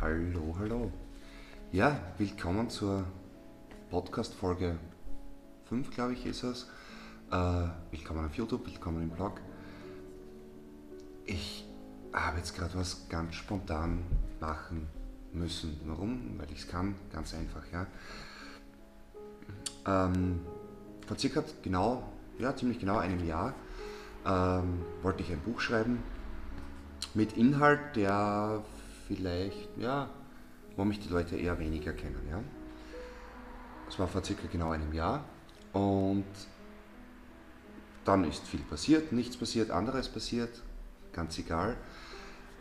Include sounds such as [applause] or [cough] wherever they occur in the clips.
Hallo, hallo. Ja, willkommen zur Podcast-Folge 5, glaube ich, ist es. Äh, willkommen auf YouTube, willkommen im Blog. Ich habe jetzt gerade was ganz spontan machen müssen. Warum? Weil ich es kann, ganz einfach, ja. Ähm, vor circa genau, ja, ziemlich genau einem Jahr ähm, wollte ich ein Buch schreiben mit Inhalt, der vielleicht, ja, wo mich die Leute eher weniger kennen. Ja. Das war vor circa genau einem Jahr und dann ist viel passiert, nichts passiert, anderes passiert, ganz egal.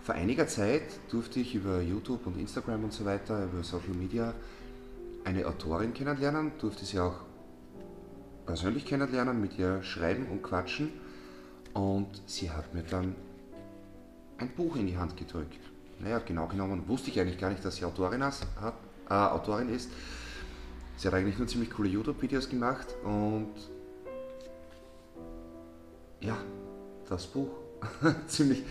Vor einiger Zeit durfte ich über YouTube und Instagram und so weiter, über Social Media, eine Autorin kennenlernen, durfte sie auch persönlich kennenlernen, mit ihr schreiben und quatschen und sie hat mir dann ein Buch in die Hand gedrückt. Naja, genau genommen wusste ich eigentlich gar nicht, dass sie Autorin, hat, äh, Autorin ist. Sie hat eigentlich nur ziemlich coole YouTube-Videos gemacht und ja, das Buch. [laughs] ziemlich,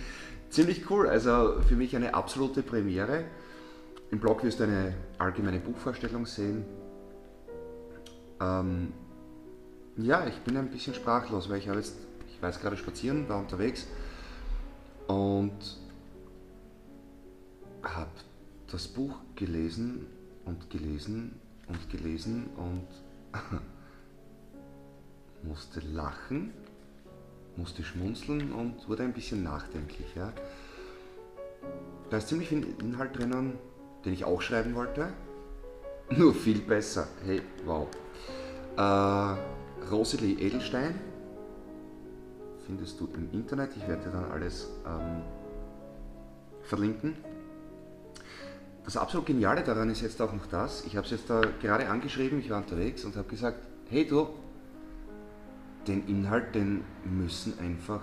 ziemlich cool. Also für mich eine absolute Premiere. Im Blog wirst du eine allgemeine Buchvorstellung sehen. Ähm, ja, ich bin ein bisschen sprachlos, weil ich habe jetzt, ich war jetzt gerade spazieren, war unterwegs und habe das Buch gelesen und gelesen und gelesen und [laughs] musste lachen, musste schmunzeln und wurde ein bisschen nachdenklich. Ja. Da ist ziemlich viel Inhalt drinnen, den ich auch schreiben wollte, [laughs] nur viel besser. Hey, wow. Äh, Rosalie Edelstein findest du im Internet. Ich werde dir dann alles ähm, verlinken. Das absolut Geniale daran ist jetzt auch noch das, ich habe es jetzt da gerade angeschrieben, ich war unterwegs und habe gesagt, hey du, den Inhalt, den müssen einfach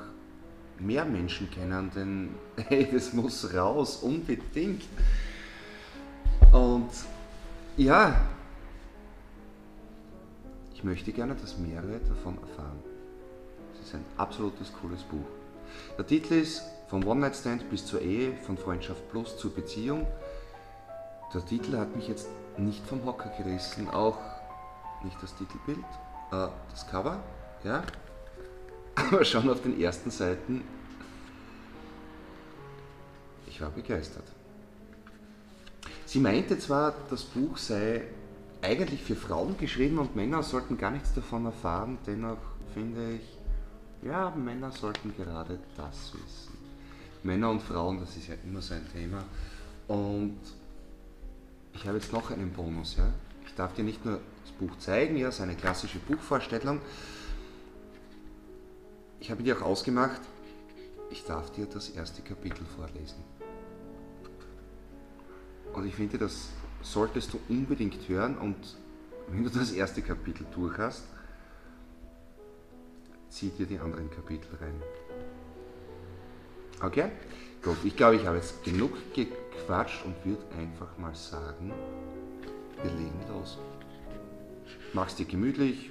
mehr Menschen kennen, denn [laughs] hey, das muss raus, unbedingt. Und ja, ich möchte gerne, dass mehrere davon erfahren. Es ist ein absolutes cooles Buch. Der Titel ist Vom One-Night-Stand bis zur Ehe, von Freundschaft plus zur Beziehung. Der Titel hat mich jetzt nicht vom Hocker gerissen, auch nicht das Titelbild, äh, das Cover, ja. Aber schon auf den ersten Seiten, ich war begeistert. Sie meinte zwar, das Buch sei eigentlich für Frauen geschrieben und Männer sollten gar nichts davon erfahren, dennoch finde ich, ja, Männer sollten gerade das wissen. Männer und Frauen, das ist ja immer so ein Thema. Und ich habe jetzt noch einen Bonus. Ja? Ich darf dir nicht nur das Buch zeigen, ja, so eine klassische Buchvorstellung. Ich habe dir auch ausgemacht, ich darf dir das erste Kapitel vorlesen. Und ich finde, das solltest du unbedingt hören und wenn du das erste Kapitel durch hast, zieh dir die anderen Kapitel rein. Okay? Gut, ich glaube, ich habe jetzt genug gequatscht und würde einfach mal sagen, wir legen los. Mach's dir gemütlich,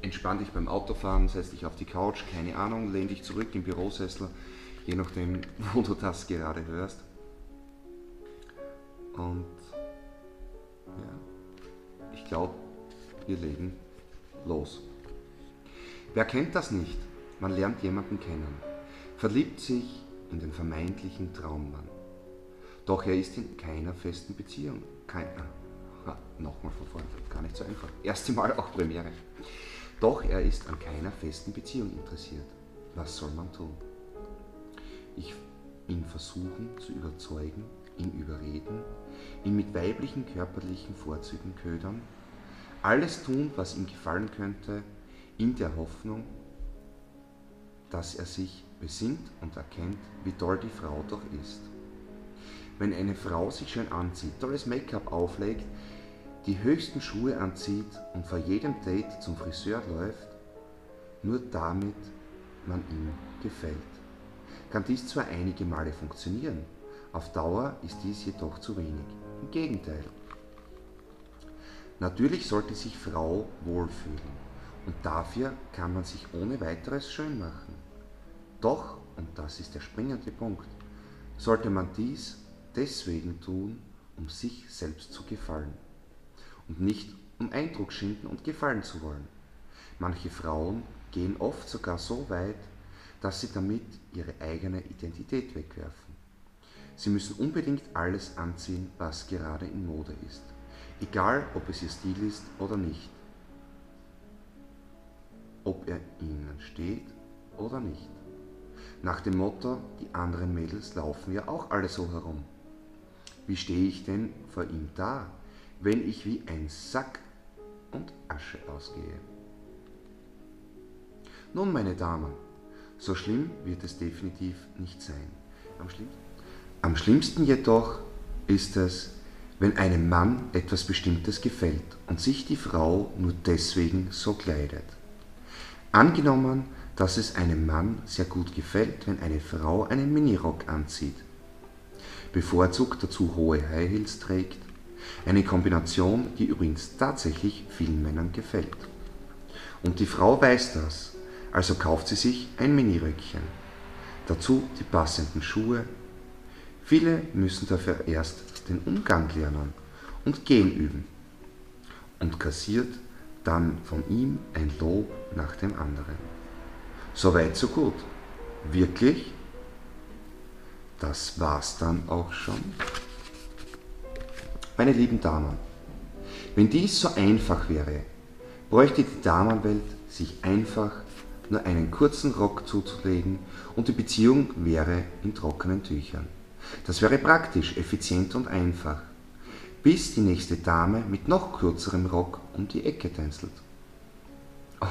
entspann dich beim Autofahren, setz dich auf die Couch, keine Ahnung, lehn dich zurück im Bürosessel, je nachdem, [laughs] wo du das gerade hörst. Und ja, ich glaube, wir legen los. Wer kennt das nicht? Man lernt jemanden kennen, verliebt sich in den vermeintlichen Traummann. Doch er ist in keiner festen Beziehung. Kein, ah, Nochmal von vorne, gar nicht so einfach. Erste Mal auch Premiere. Doch er ist an keiner festen Beziehung interessiert. Was soll man tun? Ich ihn versuchen zu überzeugen, ihn überreden, ihn mit weiblichen körperlichen Vorzügen ködern, alles tun, was ihm gefallen könnte, in der Hoffnung, dass er sich besinnt und erkennt, wie toll die Frau doch ist. Wenn eine Frau sich schön anzieht, tolles Make-up auflegt, die höchsten Schuhe anzieht und vor jedem Date zum Friseur läuft, nur damit man ihm gefällt. Kann dies zwar einige Male funktionieren, auf Dauer ist dies jedoch zu wenig. Im Gegenteil. Natürlich sollte sich Frau wohlfühlen. Und dafür kann man sich ohne weiteres schön machen. Doch, und das ist der springende Punkt, sollte man dies deswegen tun, um sich selbst zu gefallen und nicht um Eindruck schinden und gefallen zu wollen. Manche Frauen gehen oft sogar so weit, dass sie damit ihre eigene Identität wegwerfen. Sie müssen unbedingt alles anziehen, was gerade in Mode ist, egal ob es ihr Stil ist oder nicht, ob er ihnen steht oder nicht. Nach dem Motto, die anderen Mädels laufen ja auch alle so herum. Wie stehe ich denn vor ihm da, wenn ich wie ein Sack und Asche ausgehe? Nun, meine Damen, so schlimm wird es definitiv nicht sein. Am schlimmsten, am schlimmsten jedoch ist es, wenn einem Mann etwas Bestimmtes gefällt und sich die Frau nur deswegen so kleidet. Angenommen, dass es einem Mann sehr gut gefällt, wenn eine Frau einen Minirock anzieht, bevorzugt dazu hohe High Heels trägt, eine Kombination, die übrigens tatsächlich vielen Männern gefällt. Und die Frau weiß das, also kauft sie sich ein Miniröckchen, dazu die passenden Schuhe. Viele müssen dafür erst den Umgang lernen und gehen üben und kassiert dann von ihm ein Lob nach dem anderen. So weit, so gut. Wirklich? Das war's dann auch schon. Meine lieben Damen, wenn dies so einfach wäre, bräuchte die Damenwelt sich einfach nur einen kurzen Rock zuzulegen und die Beziehung wäre in trockenen Tüchern. Das wäre praktisch, effizient und einfach, bis die nächste Dame mit noch kürzerem Rock um die Ecke tänzelt.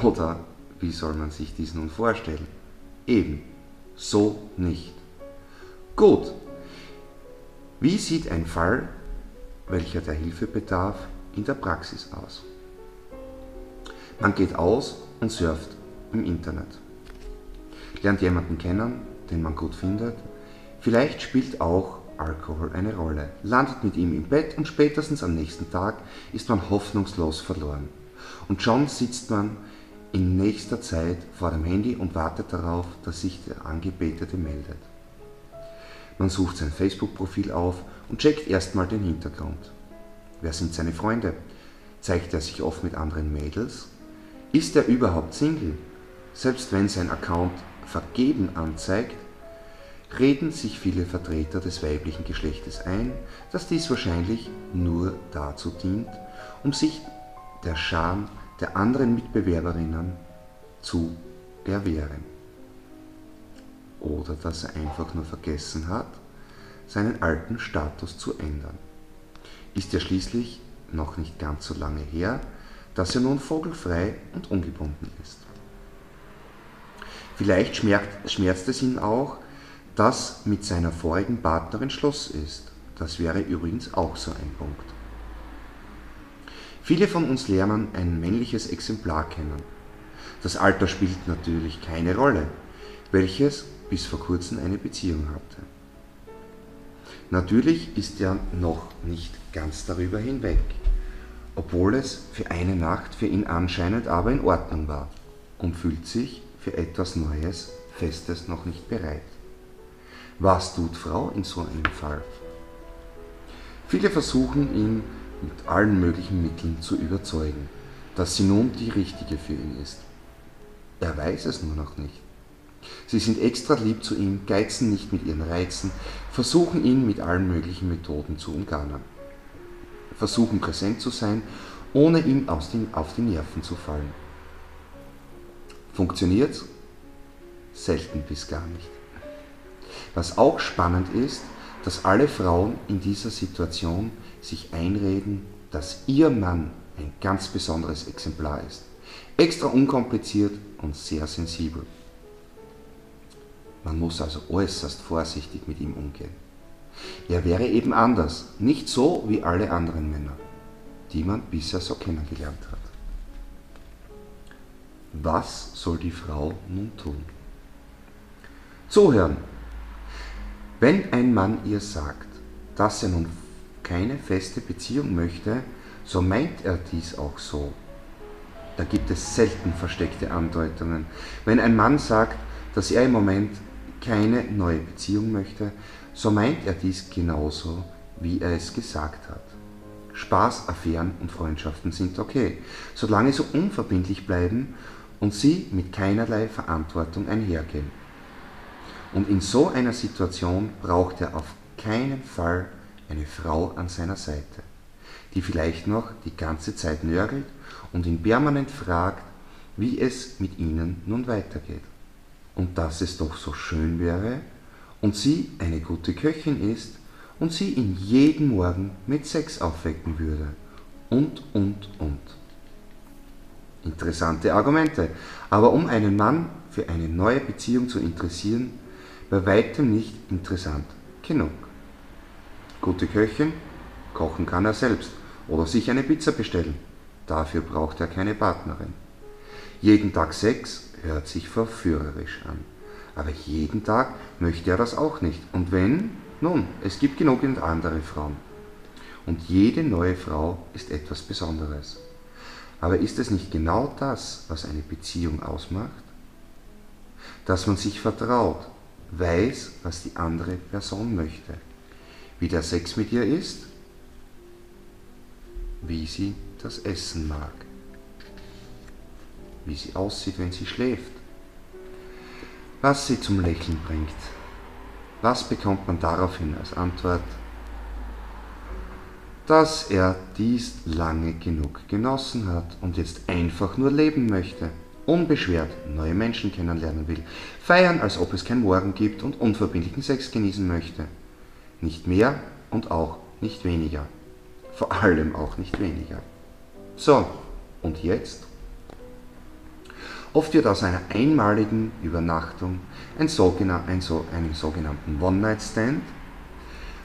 Oder wie soll man sich dies nun vorstellen? Eben, so nicht. Gut, wie sieht ein Fall, welcher der Hilfe bedarf, in der Praxis aus? Man geht aus und surft im Internet. Lernt jemanden kennen, den man gut findet. Vielleicht spielt auch Alkohol eine Rolle. Landet mit ihm im Bett und spätestens am nächsten Tag ist man hoffnungslos verloren. Und schon sitzt man in nächster Zeit vor dem Handy und wartet darauf, dass sich der Angebetete meldet. Man sucht sein Facebook-Profil auf und checkt erstmal den Hintergrund. Wer sind seine Freunde? Zeigt er sich oft mit anderen Mädels? Ist er überhaupt Single? Selbst wenn sein Account vergeben anzeigt, reden sich viele Vertreter des weiblichen Geschlechtes ein, dass dies wahrscheinlich nur dazu dient, um sich der Scham der anderen Mitbewerberinnen zu erwehren. Oder dass er einfach nur vergessen hat, seinen alten Status zu ändern. Ist ja schließlich noch nicht ganz so lange her, dass er nun vogelfrei und ungebunden ist. Vielleicht schmerzt, es ihn auch, dass mit seiner vorigen Partnerin Schluss ist. Das wäre übrigens auch so ein Punkt. Viele von uns lernen ein männliches Exemplar kennen. Das Alter spielt natürlich keine Rolle, welches bis vor kurzem eine Beziehung hatte. Natürlich ist er noch nicht ganz darüber hinweg, obwohl es für eine Nacht für ihn anscheinend aber in Ordnung war und fühlt sich für etwas Neues, Festes noch nicht bereit. Was tut Frau in so einem Fall? Viele versuchen ihn mit allen möglichen Mitteln zu überzeugen, dass sie nun die richtige für ihn ist. Er weiß es nur noch nicht. Sie sind extra lieb zu ihm, geizen nicht mit ihren Reizen, versuchen ihn mit allen möglichen Methoden zu umgarnen. Versuchen präsent zu sein, ohne ihm aus den, auf die Nerven zu fallen. Funktioniert? Selten bis gar nicht. Was auch spannend ist, dass alle Frauen in dieser Situation sich einreden, dass ihr Mann ein ganz besonderes Exemplar ist. Extra unkompliziert und sehr sensibel. Man muss also äußerst vorsichtig mit ihm umgehen. Er wäre eben anders, nicht so wie alle anderen Männer, die man bisher so kennengelernt hat. Was soll die Frau nun tun? Zuhören. Wenn ein Mann ihr sagt, dass er nun keine feste Beziehung möchte, so meint er dies auch so. Da gibt es selten versteckte Andeutungen. Wenn ein Mann sagt, dass er im Moment keine neue Beziehung möchte, so meint er dies genauso, wie er es gesagt hat. Spaß, Affären und Freundschaften sind okay, solange sie unverbindlich bleiben und sie mit keinerlei Verantwortung einhergehen. Und in so einer Situation braucht er auf keinen Fall eine Frau an seiner Seite, die vielleicht noch die ganze Zeit nörgelt und ihn permanent fragt, wie es mit ihnen nun weitergeht. Und dass es doch so schön wäre und sie eine gute Köchin ist und sie ihn jeden Morgen mit Sex aufwecken würde. Und, und, und. Interessante Argumente, aber um einen Mann für eine neue Beziehung zu interessieren, bei weitem nicht interessant genug. Gute Köchin, kochen kann er selbst oder sich eine Pizza bestellen. Dafür braucht er keine Partnerin. Jeden Tag Sex hört sich verführerisch an. Aber jeden Tag möchte er das auch nicht. Und wenn, nun, es gibt genügend andere Frauen. Und jede neue Frau ist etwas Besonderes. Aber ist es nicht genau das, was eine Beziehung ausmacht? Dass man sich vertraut, weiß, was die andere Person möchte, wie der Sex mit ihr ist, wie sie das Essen mag, wie sie aussieht, wenn sie schläft, was sie zum Lächeln bringt. Was bekommt man daraufhin als Antwort? Dass er dies lange genug genossen hat und jetzt einfach nur leben möchte, unbeschwert neue Menschen kennenlernen will, feiern, als ob es kein Morgen gibt und unverbindlichen Sex genießen möchte. Nicht mehr und auch nicht weniger. Vor allem auch nicht weniger. So, und jetzt? Oft wird aus einer einmaligen Übernachtung ein sogenan ein so, einen sogenannten One-Night-Stand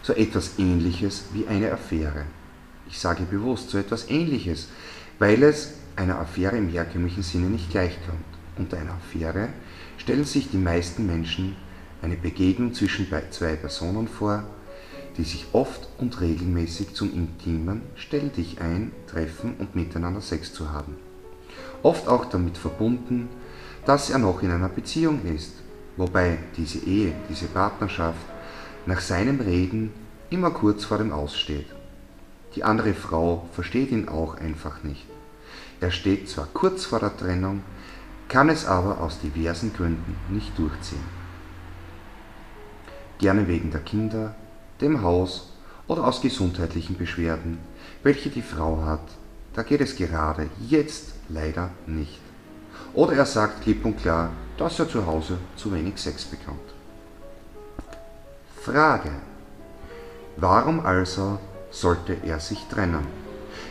so etwas Ähnliches wie eine Affäre. Ich sage bewusst so etwas Ähnliches, weil es einer Affäre im herkömmlichen Sinne nicht gleichkommt. Unter einer Affäre stellen sich die meisten Menschen eine Begegnung zwischen zwei Personen vor, die sich oft und regelmäßig zum intimen Stell dich ein, Treffen und miteinander Sex zu haben oft auch damit verbunden, dass er noch in einer Beziehung ist, wobei diese Ehe, diese Partnerschaft nach seinem Reden immer kurz vor dem Aussteht. Die andere Frau versteht ihn auch einfach nicht. Er steht zwar kurz vor der Trennung, kann es aber aus diversen Gründen nicht durchziehen. Gerne wegen der Kinder, dem Haus oder aus gesundheitlichen Beschwerden, welche die Frau hat, da geht es gerade jetzt leider nicht. Oder er sagt klipp und klar, dass er zu Hause zu wenig Sex bekommt. Frage. Warum also sollte er sich trennen?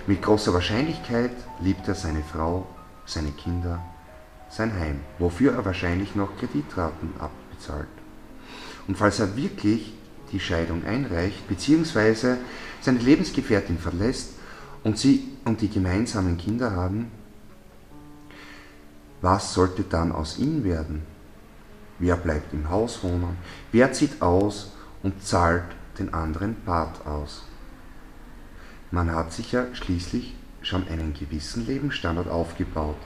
Mit großer Wahrscheinlichkeit liebt er seine Frau, seine Kinder, sein Heim, wofür er wahrscheinlich noch Kreditraten abbezahlt. Und falls er wirklich die Scheidung einreicht, beziehungsweise seine Lebensgefährtin verlässt und sie und die gemeinsamen Kinder haben, was sollte dann aus ihm werden? Wer bleibt im Haus wohnen? Wer zieht aus und zahlt den anderen Part aus? Man hat sich ja schließlich schon einen gewissen Lebensstandard aufgebaut.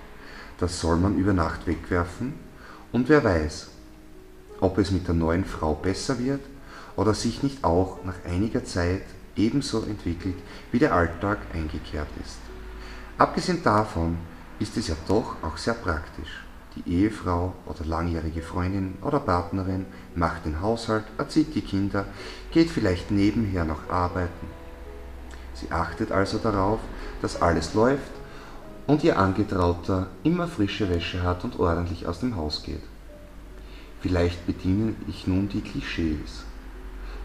Das soll man über Nacht wegwerfen und wer weiß, ob es mit der neuen Frau besser wird oder sich nicht auch nach einiger Zeit ebenso entwickelt, wie der Alltag eingekehrt ist. Abgesehen davon ist es ja doch auch sehr praktisch. Die Ehefrau oder langjährige Freundin oder Partnerin macht den Haushalt, erzieht die Kinder, geht vielleicht nebenher noch arbeiten. Sie achtet also darauf, dass alles läuft und ihr Angetrauter immer frische Wäsche hat und ordentlich aus dem Haus geht. Vielleicht bediene ich nun die Klischees.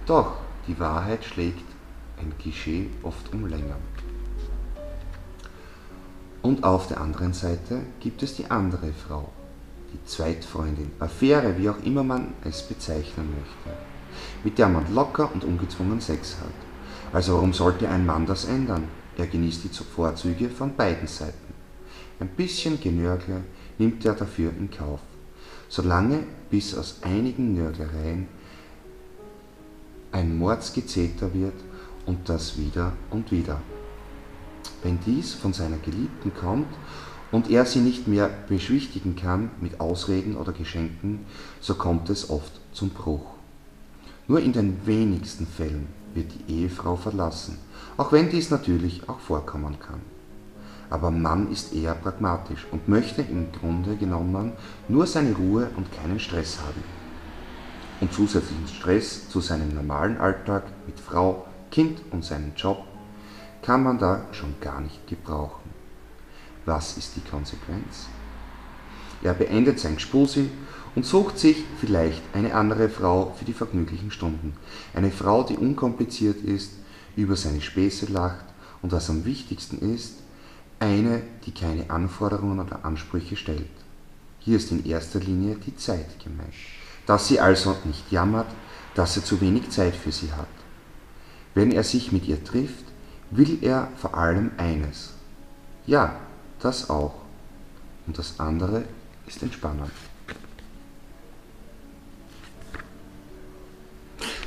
Doch die Wahrheit schlägt ein Klischee oft um Länge. Und auf der anderen Seite gibt es die andere Frau, die Zweitfreundin, Affäre, wie auch immer man es bezeichnen möchte, mit der man locker und ungezwungen Sex hat. Also warum sollte ein Mann das ändern? Er genießt die Vorzüge von beiden Seiten. Ein bisschen Genörgle nimmt er dafür in Kauf, solange bis aus einigen Nörglereien ein Mordsgezeter wird und das wieder und wieder. Wenn dies von seiner Geliebten kommt und er sie nicht mehr beschwichtigen kann mit Ausreden oder Geschenken, so kommt es oft zum Bruch. Nur in den wenigsten Fällen wird die Ehefrau verlassen, auch wenn dies natürlich auch vorkommen kann. Aber Mann ist eher pragmatisch und möchte im Grunde genommen nur seine Ruhe und keinen Stress haben. Und zusätzlichen Stress zu seinem normalen Alltag mit Frau, Kind und seinem Job kann man da schon gar nicht gebrauchen. Was ist die Konsequenz? Er beendet sein Gspusi und sucht sich vielleicht eine andere Frau für die vergnüglichen Stunden. Eine Frau, die unkompliziert ist, über seine Späße lacht und was am wichtigsten ist, eine, die keine Anforderungen oder Ansprüche stellt. Hier ist in erster Linie die Zeit gemeint. Dass sie also nicht jammert, dass er zu wenig Zeit für sie hat. Wenn er sich mit ihr trifft, will er vor allem eines. Ja, das auch. Und das andere ist entspannend.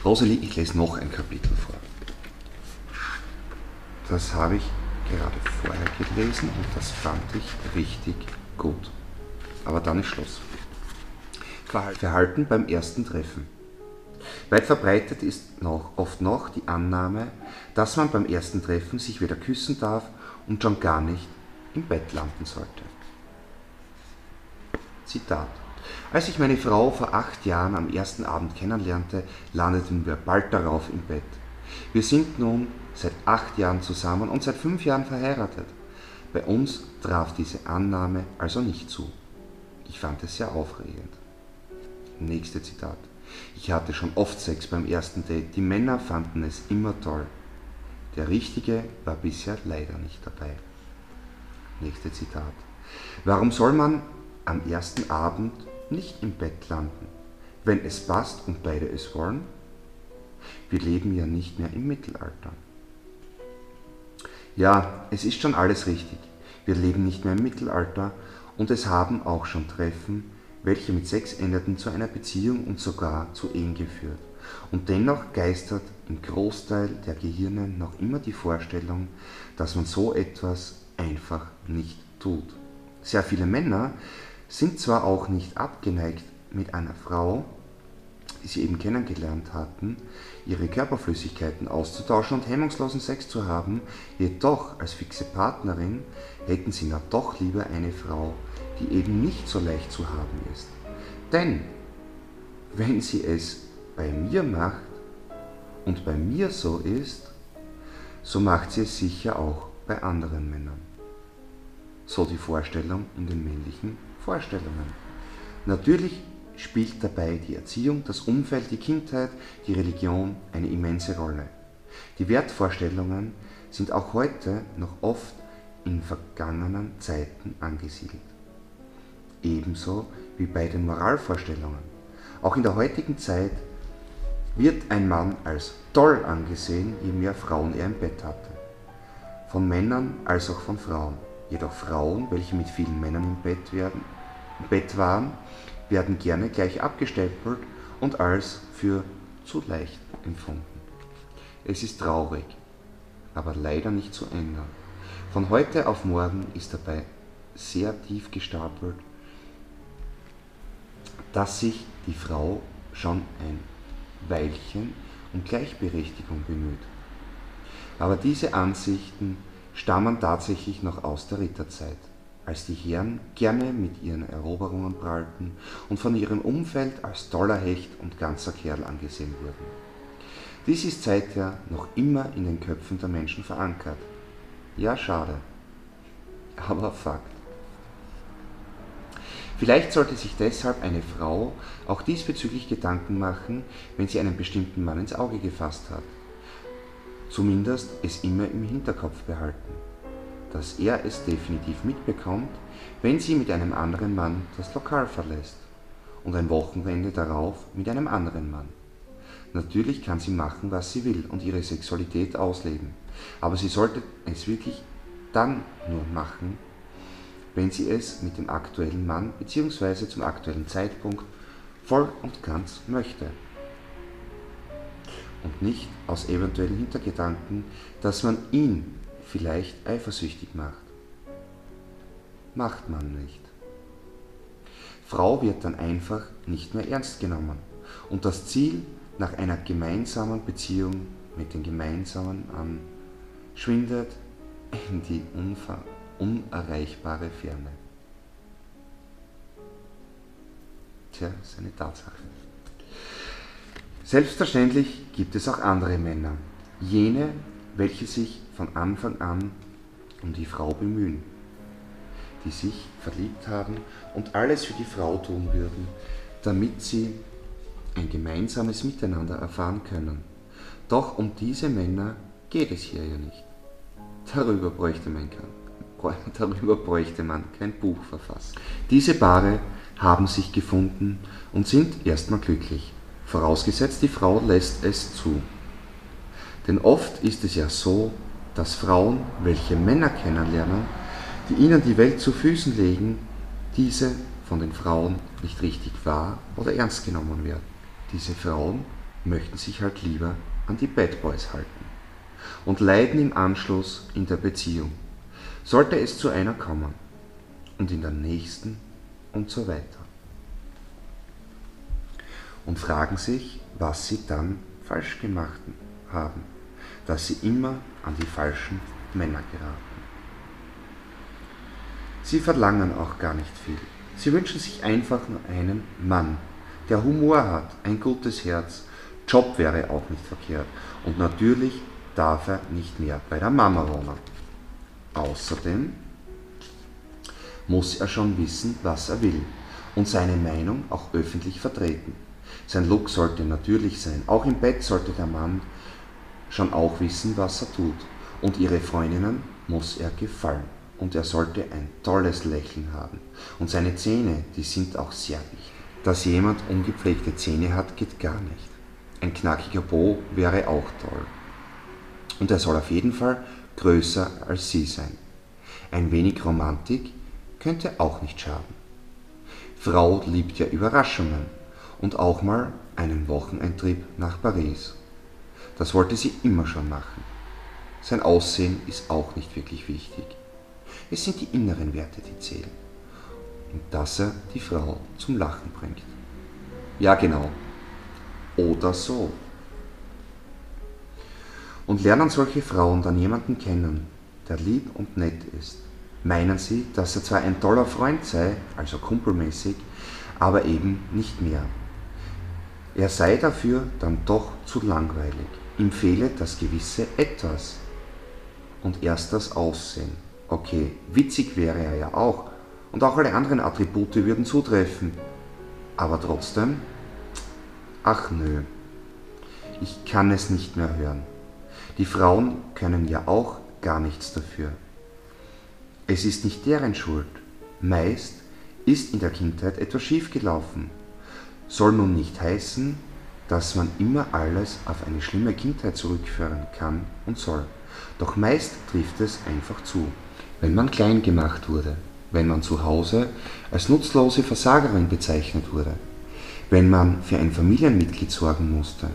Rosalie, ich lese noch ein Kapitel vor. Das habe ich gerade vorher gelesen und das fand ich richtig gut. Aber dann ist Schluss. Verhalten beim ersten Treffen. Weit verbreitet ist noch, oft noch die Annahme, dass man beim ersten Treffen sich weder küssen darf und schon gar nicht im Bett landen sollte. Zitat. Als ich meine Frau vor acht Jahren am ersten Abend kennenlernte, landeten wir bald darauf im Bett. Wir sind nun seit acht Jahren zusammen und seit fünf Jahren verheiratet. Bei uns traf diese Annahme also nicht zu. Ich fand es sehr aufregend. Nächste Zitat. Ich hatte schon oft Sex beim ersten Date. Die Männer fanden es immer toll. Der Richtige war bisher leider nicht dabei. Nächste Zitat. Warum soll man am ersten Abend nicht im Bett landen, wenn es passt und beide es wollen? Wir leben ja nicht mehr im Mittelalter. Ja, es ist schon alles richtig. Wir leben nicht mehr im Mittelalter und es haben auch schon Treffen, welche mit Sex endeten, zu einer Beziehung und sogar zu Ehen geführt. Und dennoch geistert im Großteil der Gehirne noch immer die Vorstellung, dass man so etwas einfach nicht tut. Sehr viele Männer sind zwar auch nicht abgeneigt, mit einer Frau, die sie eben kennengelernt hatten, ihre Körperflüssigkeiten auszutauschen und hemmungslosen Sex zu haben, jedoch als fixe Partnerin hätten sie na doch lieber eine Frau, die eben nicht so leicht zu haben ist. Denn wenn sie es bei mir macht und bei mir so ist, so macht sie es sicher auch bei anderen Männern. So die Vorstellung in den männlichen Vorstellungen. Natürlich spielt dabei die Erziehung, das Umfeld, die Kindheit, die Religion eine immense Rolle. Die Wertvorstellungen sind auch heute noch oft in vergangenen Zeiten angesiedelt. Ebenso wie bei den Moralvorstellungen. Auch in der heutigen Zeit wird ein Mann als toll angesehen, je mehr Frauen er im Bett hatte. Von Männern als auch von Frauen. Jedoch Frauen, welche mit vielen Männern im Bett werden, Bett waren, werden gerne gleich abgestempelt und als für zu leicht empfunden. Es ist traurig, aber leider nicht zu ändern. Von heute auf morgen ist dabei sehr tief gestapelt, dass sich die Frau schon ein Weilchen um Gleichberechtigung bemüht. Aber diese Ansichten stammen tatsächlich noch aus der Ritterzeit als die Herren gerne mit ihren Eroberungen prallten und von ihrem Umfeld als toller Hecht und ganzer Kerl angesehen wurden. Dies ist seither noch immer in den Köpfen der Menschen verankert. Ja, schade. Aber Fakt. Vielleicht sollte sich deshalb eine Frau auch diesbezüglich Gedanken machen, wenn sie einen bestimmten Mann ins Auge gefasst hat. Zumindest es immer im Hinterkopf behalten dass er es definitiv mitbekommt, wenn sie mit einem anderen Mann das Lokal verlässt und ein Wochenende darauf mit einem anderen Mann. Natürlich kann sie machen, was sie will und ihre Sexualität ausleben, aber sie sollte es wirklich dann nur machen, wenn sie es mit dem aktuellen Mann bzw. zum aktuellen Zeitpunkt voll und ganz möchte. Und nicht aus eventuellen Hintergedanken, dass man ihn vielleicht eifersüchtig macht. Macht man nicht. Frau wird dann einfach nicht mehr ernst genommen und das Ziel nach einer gemeinsamen Beziehung mit den Gemeinsamen an schwindet in die unerreichbare Ferne. Tja, ist eine Tatsache. Selbstverständlich gibt es auch andere Männer, jene, welche sich von Anfang an um die Frau bemühen, die sich verliebt haben und alles für die Frau tun würden, damit sie ein gemeinsames Miteinander erfahren können. Doch um diese Männer geht es hier ja nicht. Darüber bräuchte man kein, [laughs] darüber bräuchte man kein Buch verfassen. Diese Paare haben sich gefunden und sind erstmal glücklich, vorausgesetzt die Frau lässt es zu. Denn oft ist es ja so, dass Frauen, welche Männer kennenlernen, die ihnen die Welt zu Füßen legen, diese von den Frauen nicht richtig wahr oder ernst genommen werden. Diese Frauen möchten sich halt lieber an die Bad Boys halten und leiden im Anschluss in der Beziehung. Sollte es zu einer kommen und in der nächsten und so weiter. Und fragen sich, was sie dann falsch gemacht haben, dass sie immer an die falschen Männer geraten. Sie verlangen auch gar nicht viel. Sie wünschen sich einfach nur einen Mann, der Humor hat, ein gutes Herz, Job wäre auch nicht verkehrt und natürlich darf er nicht mehr bei der Mama wohnen. Außerdem muss er schon wissen, was er will und seine Meinung auch öffentlich vertreten. Sein Look sollte natürlich sein. Auch im Bett sollte der Mann schon auch wissen, was er tut. Und ihre Freundinnen muss er gefallen. Und er sollte ein tolles Lächeln haben. Und seine Zähne, die sind auch sehr wichtig. Dass jemand ungepflegte Zähne hat, geht gar nicht. Ein knackiger Po wäre auch toll. Und er soll auf jeden Fall größer als sie sein. Ein wenig Romantik könnte auch nicht schaden. Frau liebt ja Überraschungen und auch mal einen Wochenendtrip nach Paris. Das wollte sie immer schon machen. Sein Aussehen ist auch nicht wirklich wichtig. Es sind die inneren Werte, die zählen. Und dass er die Frau zum Lachen bringt. Ja, genau. Oder so. Und lernen solche Frauen dann jemanden kennen, der lieb und nett ist, meinen sie, dass er zwar ein toller Freund sei, also kumpelmäßig, aber eben nicht mehr. Er sei dafür dann doch zu langweilig. Ihm fehle das gewisse Etwas und erst das Aussehen. Okay, witzig wäre er ja auch und auch alle anderen Attribute würden zutreffen. Aber trotzdem, ach nö, ich kann es nicht mehr hören. Die Frauen können ja auch gar nichts dafür. Es ist nicht deren Schuld. Meist ist in der Kindheit etwas schiefgelaufen. Soll nun nicht heißen, dass man immer alles auf eine schlimme Kindheit zurückführen kann und soll. Doch meist trifft es einfach zu. Wenn man klein gemacht wurde, wenn man zu Hause als nutzlose Versagerin bezeichnet wurde, wenn man für ein Familienmitglied sorgen musste,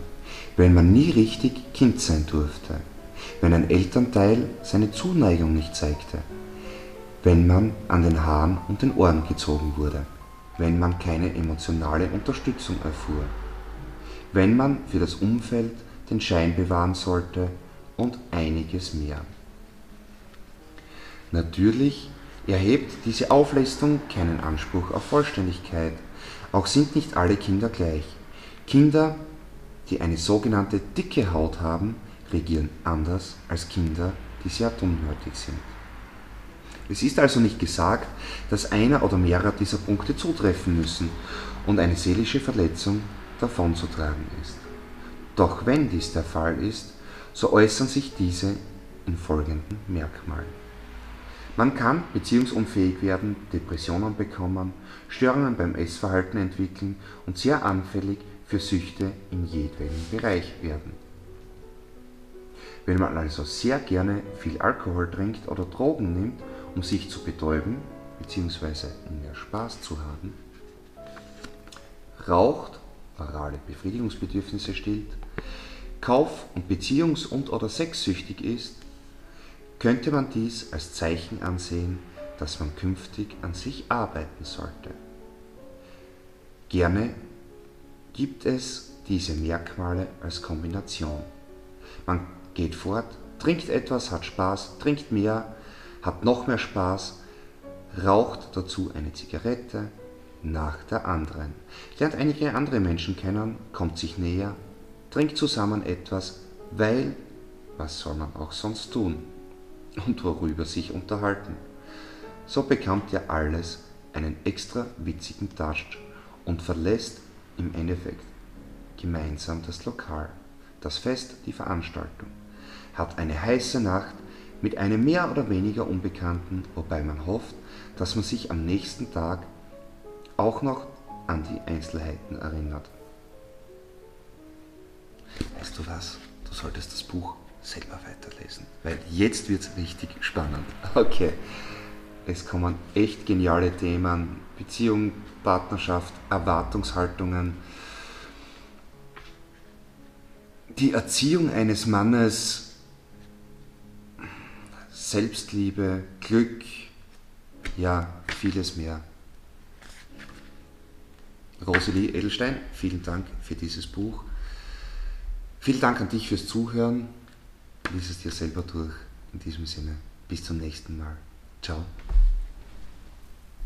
wenn man nie richtig Kind sein durfte, wenn ein Elternteil seine Zuneigung nicht zeigte, wenn man an den Haaren und den Ohren gezogen wurde, wenn man keine emotionale Unterstützung erfuhr, wenn man für das Umfeld den Schein bewahren sollte und einiges mehr. Natürlich erhebt diese Auflistung keinen Anspruch auf Vollständigkeit, auch sind nicht alle Kinder gleich. Kinder, die eine sogenannte dicke Haut haben, regieren anders als Kinder, die sehr dünnhäutig sind. Es ist also nicht gesagt, dass einer oder mehrere dieser Punkte zutreffen müssen und eine seelische Verletzung davonzutragen ist. Doch wenn dies der Fall ist, so äußern sich diese in folgenden Merkmalen. Man kann beziehungsunfähig werden, Depressionen bekommen, Störungen beim Essverhalten entwickeln und sehr anfällig für Süchte in jedwedem Bereich werden. Wenn man also sehr gerne viel Alkohol trinkt oder Drogen nimmt, um sich zu betäuben bzw. um mehr Spaß zu haben, raucht, orale Befriedigungsbedürfnisse stillt, Kauf- und Beziehungs- und oder sexsüchtig ist, könnte man dies als Zeichen ansehen, dass man künftig an sich arbeiten sollte. Gerne gibt es diese Merkmale als Kombination. Man geht fort, trinkt etwas, hat Spaß, trinkt mehr, hat noch mehr Spaß, raucht dazu eine Zigarette nach der anderen, lernt einige andere Menschen kennen, kommt sich näher, trinkt zusammen etwas, weil, was soll man auch sonst tun? Und worüber sich unterhalten. So bekommt ja alles einen extra witzigen Touch und verlässt im Endeffekt gemeinsam das Lokal, das Fest, die Veranstaltung, hat eine heiße Nacht mit einem mehr oder weniger Unbekannten, wobei man hofft, dass man sich am nächsten Tag auch noch an die Einzelheiten erinnert. Weißt du was? Du solltest das Buch selber weiterlesen, weil jetzt wird es richtig spannend. [laughs] Okay, es kommen echt geniale Themen, Beziehung, Partnerschaft, Erwartungshaltungen, die Erziehung eines Mannes, Selbstliebe, Glück, ja, vieles mehr. Rosalie Edelstein, vielen Dank für dieses Buch. Vielen Dank an dich fürs Zuhören. Lies es dir selber durch. In diesem Sinne, bis zum nächsten Mal. Ciao.